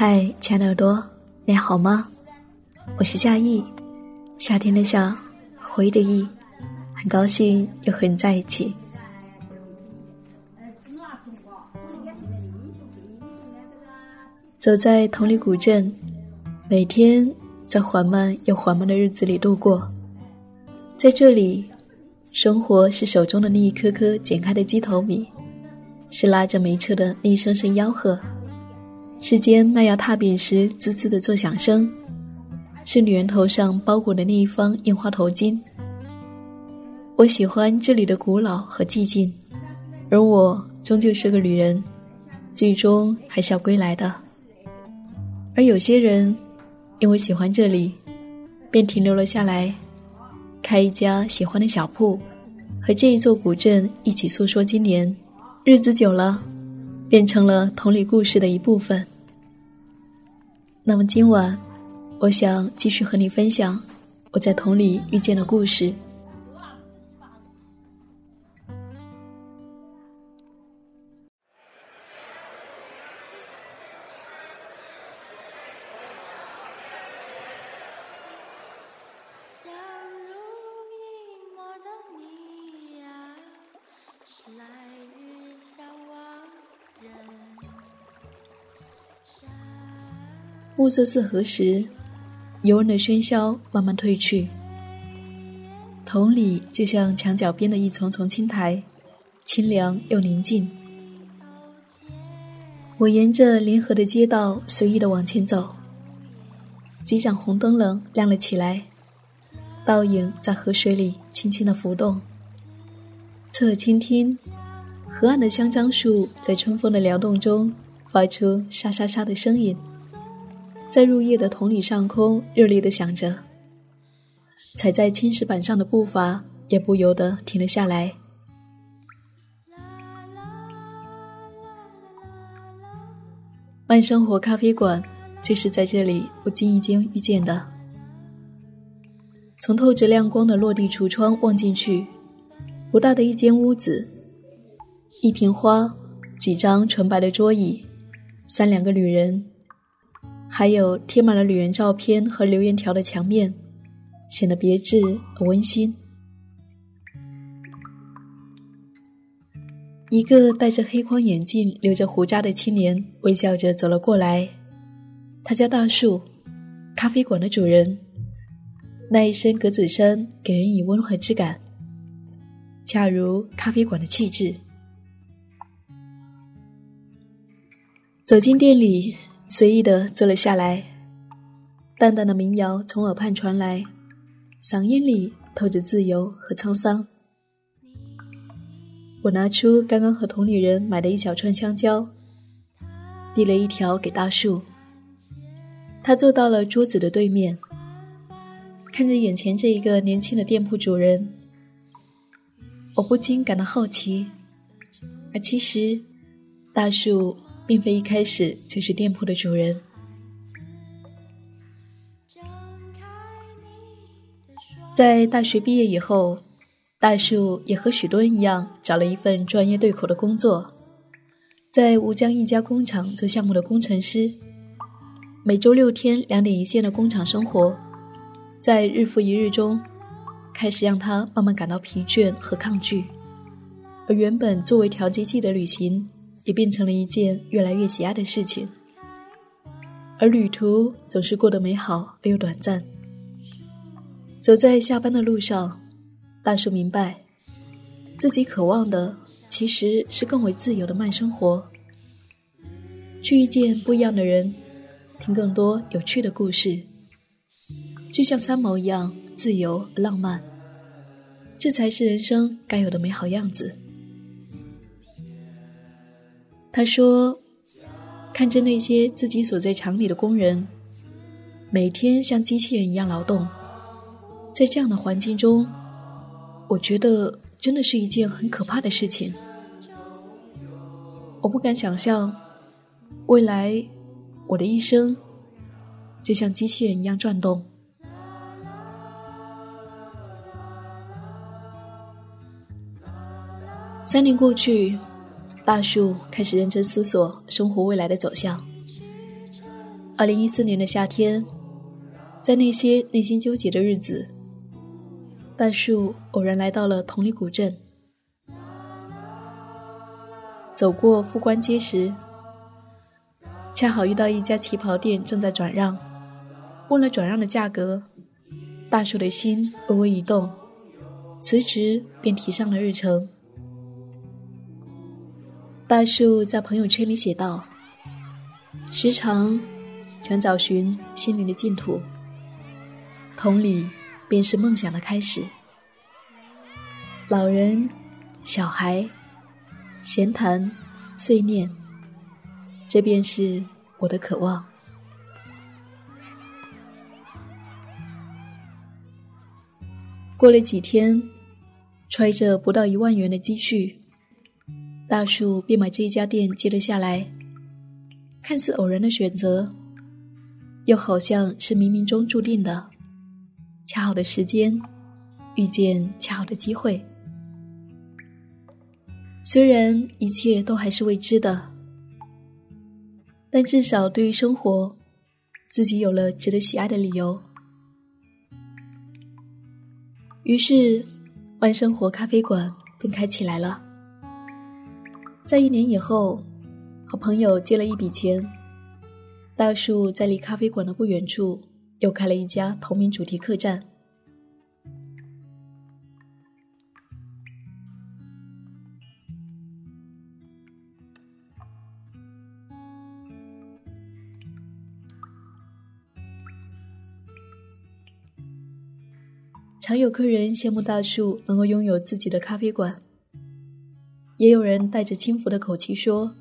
嗨，亲爱的耳朵，你好吗？我是夏意，夏天的夏，回忆的意，很高兴又和你在一起。走在同里古镇，每天在缓慢又缓慢的日子里度过。在这里，生活是手中的那一颗颗剪开的鸡头米，是拉着煤车的那一声声吆喝。是煎麦芽踏饼时滋滋的作响声，是女人头上包裹的那一方印花头巾。我喜欢这里的古老和寂静，而我终究是个旅人，最终还是要归来的。而有些人，因为喜欢这里，便停留了下来，开一家喜欢的小铺，和这一座古镇一起诉说今年。日子久了。变成了同里故事的一部分。那么今晚，我想继续和你分享我在同里遇见的故事。暮色四合时，游人的喧嚣慢慢退去。同里就像墙角边的一丛丛青苔，清凉又宁静。我沿着临河的街道随意的往前走，几盏红灯笼亮了起来，倒影在河水里轻轻的浮动。侧耳倾听，河岸的香樟树在春风的撩动中发出沙沙沙的声音，在入夜的同里上空热烈的响着。踩在青石板上的步伐也不由得停了下来。慢生活咖啡馆就是在这里不经意间遇见的。从透着亮光的落地橱窗望进去，不大的一间屋子，一瓶花，几张纯白的桌椅，三两个女人，还有贴满了女人照片和留言条的墙面，显得别致而温馨。一个戴着黑框眼镜、留着胡渣的青年微笑着走了过来，他叫大树，咖啡馆的主人。那一身格子衫给人以温和之感，恰如咖啡馆的气质。走进店里，随意的坐了下来，淡淡的民谣从耳畔传来，嗓音里透着自由和沧桑。我拿出刚刚和同里人买的一小串香蕉，递了一条给大树。他坐到了桌子的对面，看着眼前这一个年轻的店铺主人，我不禁感到好奇。而其实，大树并非一开始就是店铺的主人。在大学毕业以后。大树也和许多人一样，找了一份专业对口的工作，在吴江一家工厂做项目的工程师。每周六天两点一线的工厂生活，在日复一日中，开始让他慢慢感到疲倦和抗拒。而原本作为调节剂的旅行，也变成了一件越来越喜爱的事情。而旅途总是过得美好而又短暂。走在下班的路上，大叔明白，自己渴望的其实是更为自由的慢生活，去遇见不一样的人，听更多有趣的故事，就像三毛一样自由浪漫。这才是人生该有的美好样子。他说：“看着那些自己所在厂里的工人，每天像机器人一样劳动，在这样的环境中，我觉得真的是一件很可怕的事情。我不敢想象，未来我的一生就像机器人一样转动。”三年过去，大树开始认真思索生活未来的走向。二零一四年的夏天，在那些内心纠结的日子，大树偶然来到了同里古镇。走过富官街时，恰好遇到一家旗袍店正在转让。问了转让的价格，大树的心微微一动，辞职便提上了日程。大树在朋友圈里写道：“时常想找寻心灵的净土，同理，便是梦想的开始。老人、小孩、闲谈、碎念，这便是我的渴望。”过了几天，揣着不到一万元的积蓄。大树便把这一家店接了下来，看似偶然的选择，又好像是冥冥中注定的，恰好的时间，遇见恰好的机会。虽然一切都还是未知的，但至少对于生活，自己有了值得喜爱的理由。于是，万生活咖啡馆便开起来了。在一年以后，和朋友借了一笔钱，大树在离咖啡馆的不远处又开了一家同名主题客栈。常有客人羡慕大树能够拥有自己的咖啡馆。也有人带着轻浮的口气说：“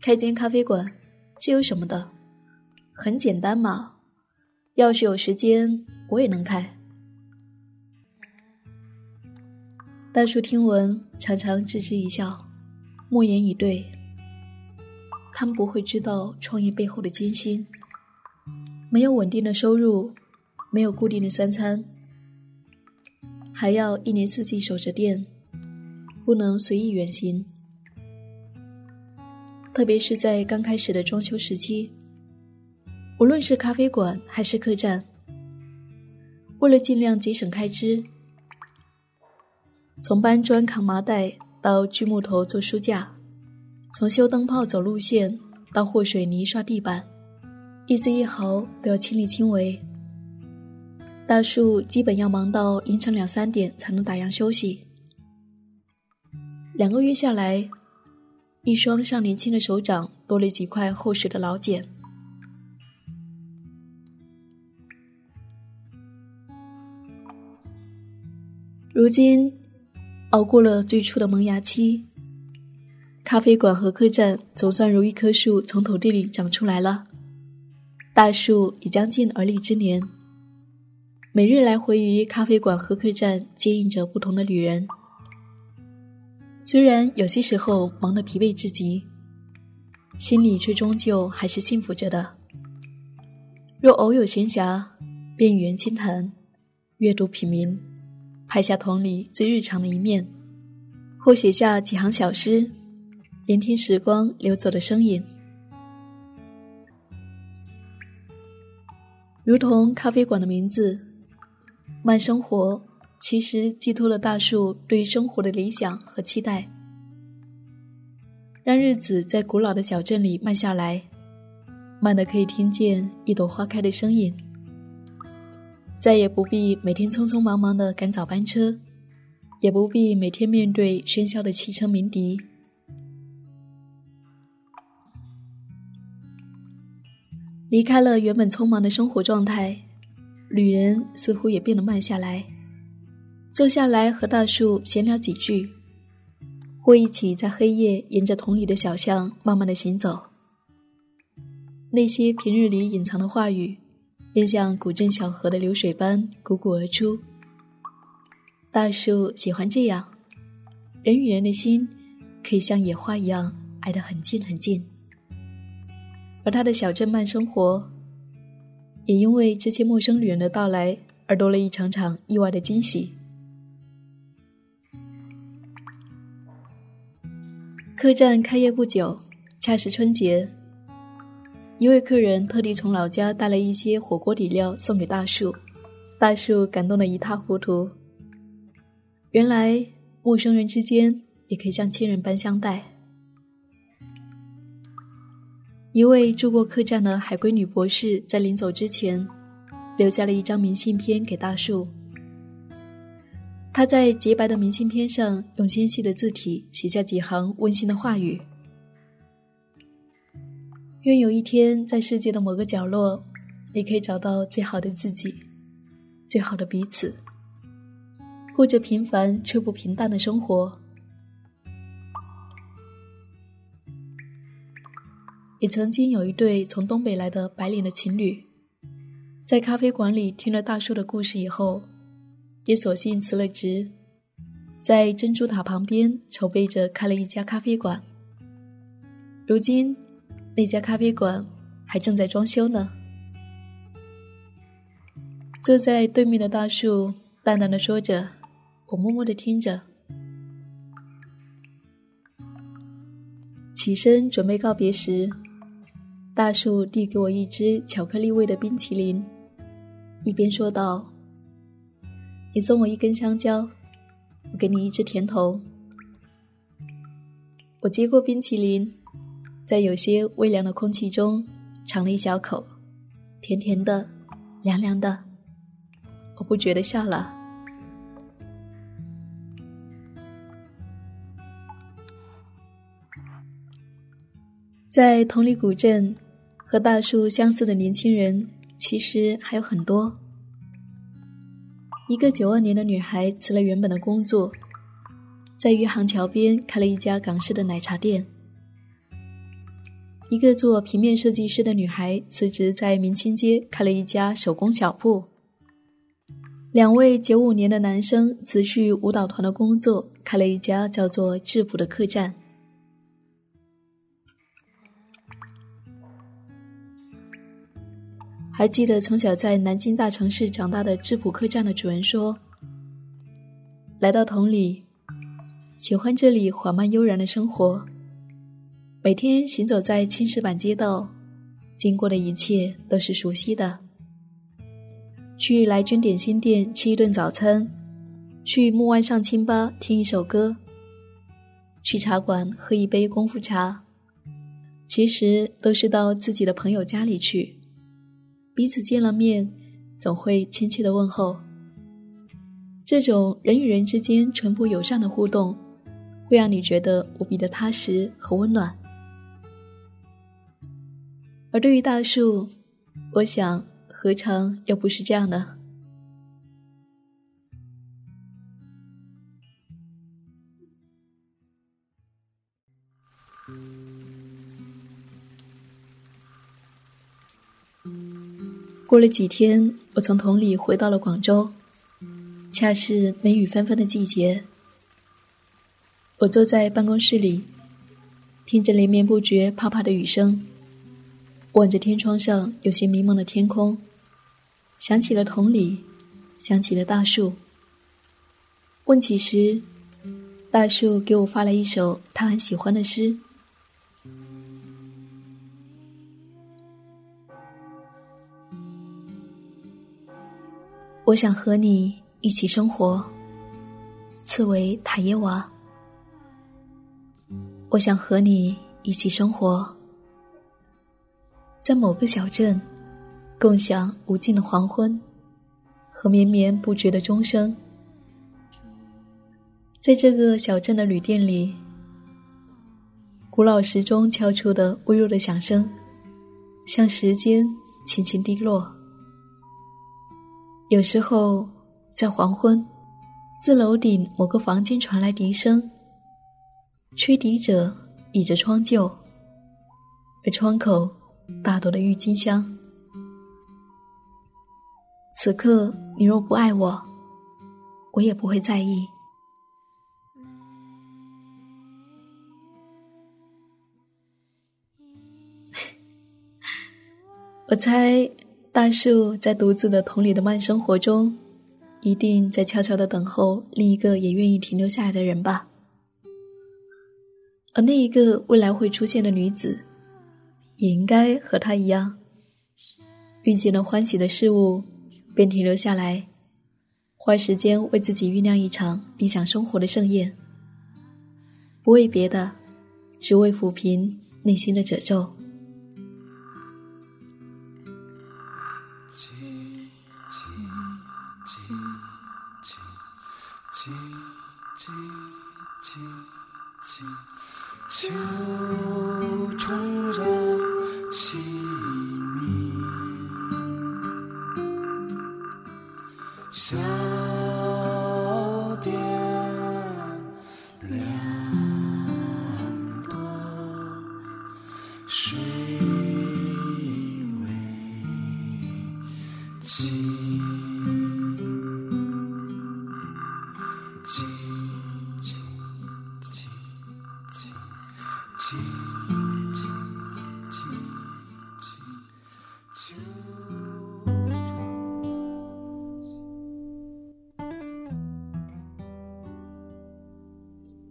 开间咖啡馆，这有什么的？很简单嘛。要是有时间，我也能开。”大叔听闻，常常置之一笑，默言以对。他们不会知道创业背后的艰辛，没有稳定的收入，没有固定的三餐，还要一年四季守着店。不能随意远行，特别是在刚开始的装修时期。无论是咖啡馆还是客栈，为了尽量节省开支，从搬砖扛麻袋到锯木头做书架，从修灯泡走路线到和水泥刷地板，一丝一毫都要亲力亲为。大树基本要忙到凌晨两三点才能打烊休息。两个月下来，一双尚年轻的手掌多了几块厚实的老茧。如今，熬过了最初的萌芽期，咖啡馆和客栈总算如一棵树从土地里长出来了。大树已将近而立之年，每日来回于咖啡馆和客栈接应着不同的旅人。虽然有些时候忙得疲惫至极，心里却终究还是幸福着的。若偶有闲暇，便与人倾谈，阅读品茗，拍下同里最日常的一面，或写下几行小诗，聆听时光流走的声音。如同咖啡馆的名字，慢生活。其实寄托了大树对生活的理想和期待。让日子在古老的小镇里慢下来，慢的可以听见一朵花开的声音。再也不必每天匆匆忙忙的赶早班车，也不必每天面对喧嚣的汽车鸣笛。离开了原本匆忙的生活状态，旅人似乎也变得慢下来，坐下来和大树闲聊几句，或一起在黑夜沿着同里的小巷慢慢的行走。那些平日里隐藏的话语，便像古镇小河的流水般汩汩而出。大树喜欢这样，人与人的心可以像野花一样挨得很近很近。而他的小镇慢生活，也因为这些陌生旅人的到来而多了一场场意外的惊喜。客栈开业不久，恰是春节，一位客人特地从老家带了一些火锅底料送给大树，大树感动得一塌糊涂。原来陌生人之间也可以像亲人般相待。一位住过客栈的海归女博士在临走之前，留下了一张明信片给大树。他在洁白的明信片上用纤细的字体写下几行温馨的话语：“愿有一天，在世界的某个角落，你可以找到最好的自己，最好的彼此，过着平凡却不平淡的生活。”也曾经有一对从东北来的白领的情侣，在咖啡馆里听了大叔的故事以后，也索性辞了职，在珍珠塔旁边筹备着开了一家咖啡馆。如今，那家咖啡馆还正在装修呢。坐在对面的大树淡淡的说着，我默默的听着。起身准备告别时。大树递给我一支巧克力味的冰淇淋，一边说道：“你送我一根香蕉，我给你一支甜筒。”我接过冰淇淋，在有些微凉的空气中尝了一小口，甜甜的，凉凉的，我不觉得笑了。在同里古镇。和大树相似的年轻人其实还有很多。一个九二年的女孩辞了原本的工作，在余杭桥边开了一家港式的奶茶店。一个做平面设计师的女孩辞职，在明清街开了一家手工小铺。两位九五年的男生辞去舞蹈团的工作，开了一家叫做“质朴”的客栈。还记得从小在南京大城市长大的质朴客栈的主人说：“来到同里，喜欢这里缓慢悠然的生活。每天行走在青石板街道，经过的一切都是熟悉的。去来君点心店吃一顿早餐，去木湾上清吧听一首歌，去茶馆喝一杯功夫茶，其实都是到自己的朋友家里去。”彼此见了面，总会亲切的问候。这种人与人之间淳朴友善的互动，会让你觉得无比的踏实和温暖。而对于大树，我想，何尝又不是这样呢？过了几天，我从同里回到了广州，恰是梅雨纷纷的季节。我坐在办公室里，听着连绵不绝、啪啪的雨声，望着天窗上有些迷蒙的天空，想起了同里，想起了大树。问起时，大树给我发了一首他很喜欢的诗。我想和你一起生活。刺猬塔耶娃。我想和你一起生活，在某个小镇，共享无尽的黄昏和绵绵不绝的钟声。在这个小镇的旅店里，古老时钟敲出的微弱的响声，像时间轻轻滴落。有时候，在黄昏，自楼顶某个房间传来笛声。吹笛者倚着窗就，而窗口大朵的郁金香。此刻你若不爱我，我也不会在意。我猜大树在独自的同里的慢生活中，一定在悄悄的等候另一个也愿意停留下来的人吧。而那一个未来会出现的女子，也应该和她一样，遇见了欢喜的事物，便停留下来，花时间为自己酝酿一场理想生活的盛宴。不为别的，只为抚平内心的褶皱。秋虫绕凄鸣，小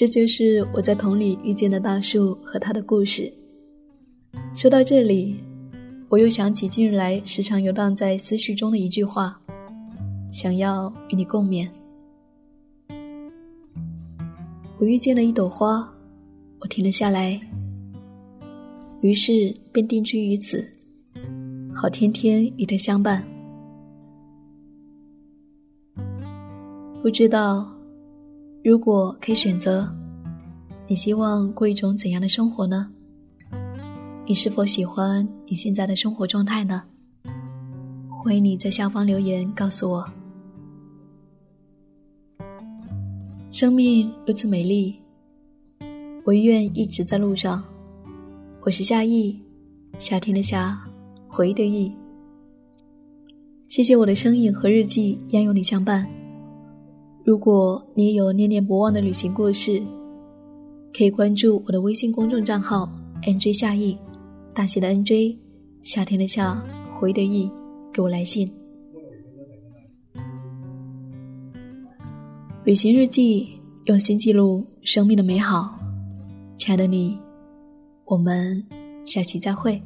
这就是我在桶里遇见的大树和他的故事。说到这里，我又想起近日来时常游荡在思绪中的一句话，想要与你共勉。我遇见了一朵花，我停了下来，于是便定居于此，好天天与它相伴。不知道。如果可以选择，你希望过一种怎样的生活呢？你是否喜欢你现在的生活状态呢？欢迎你在下方留言告诉我。生命如此美丽，我愿一直在路上。我是夏意，夏天的夏，回忆的忆。谢谢我的声音和日记，央有你相伴。如果你也有念念不忘的旅行故事，可以关注我的微信公众账号 “nj 夏意”，大写的 “nj”，夏天的夏，回的意，给我来信。旅行日记，用心记录生命的美好。亲爱的你，我们下期再会。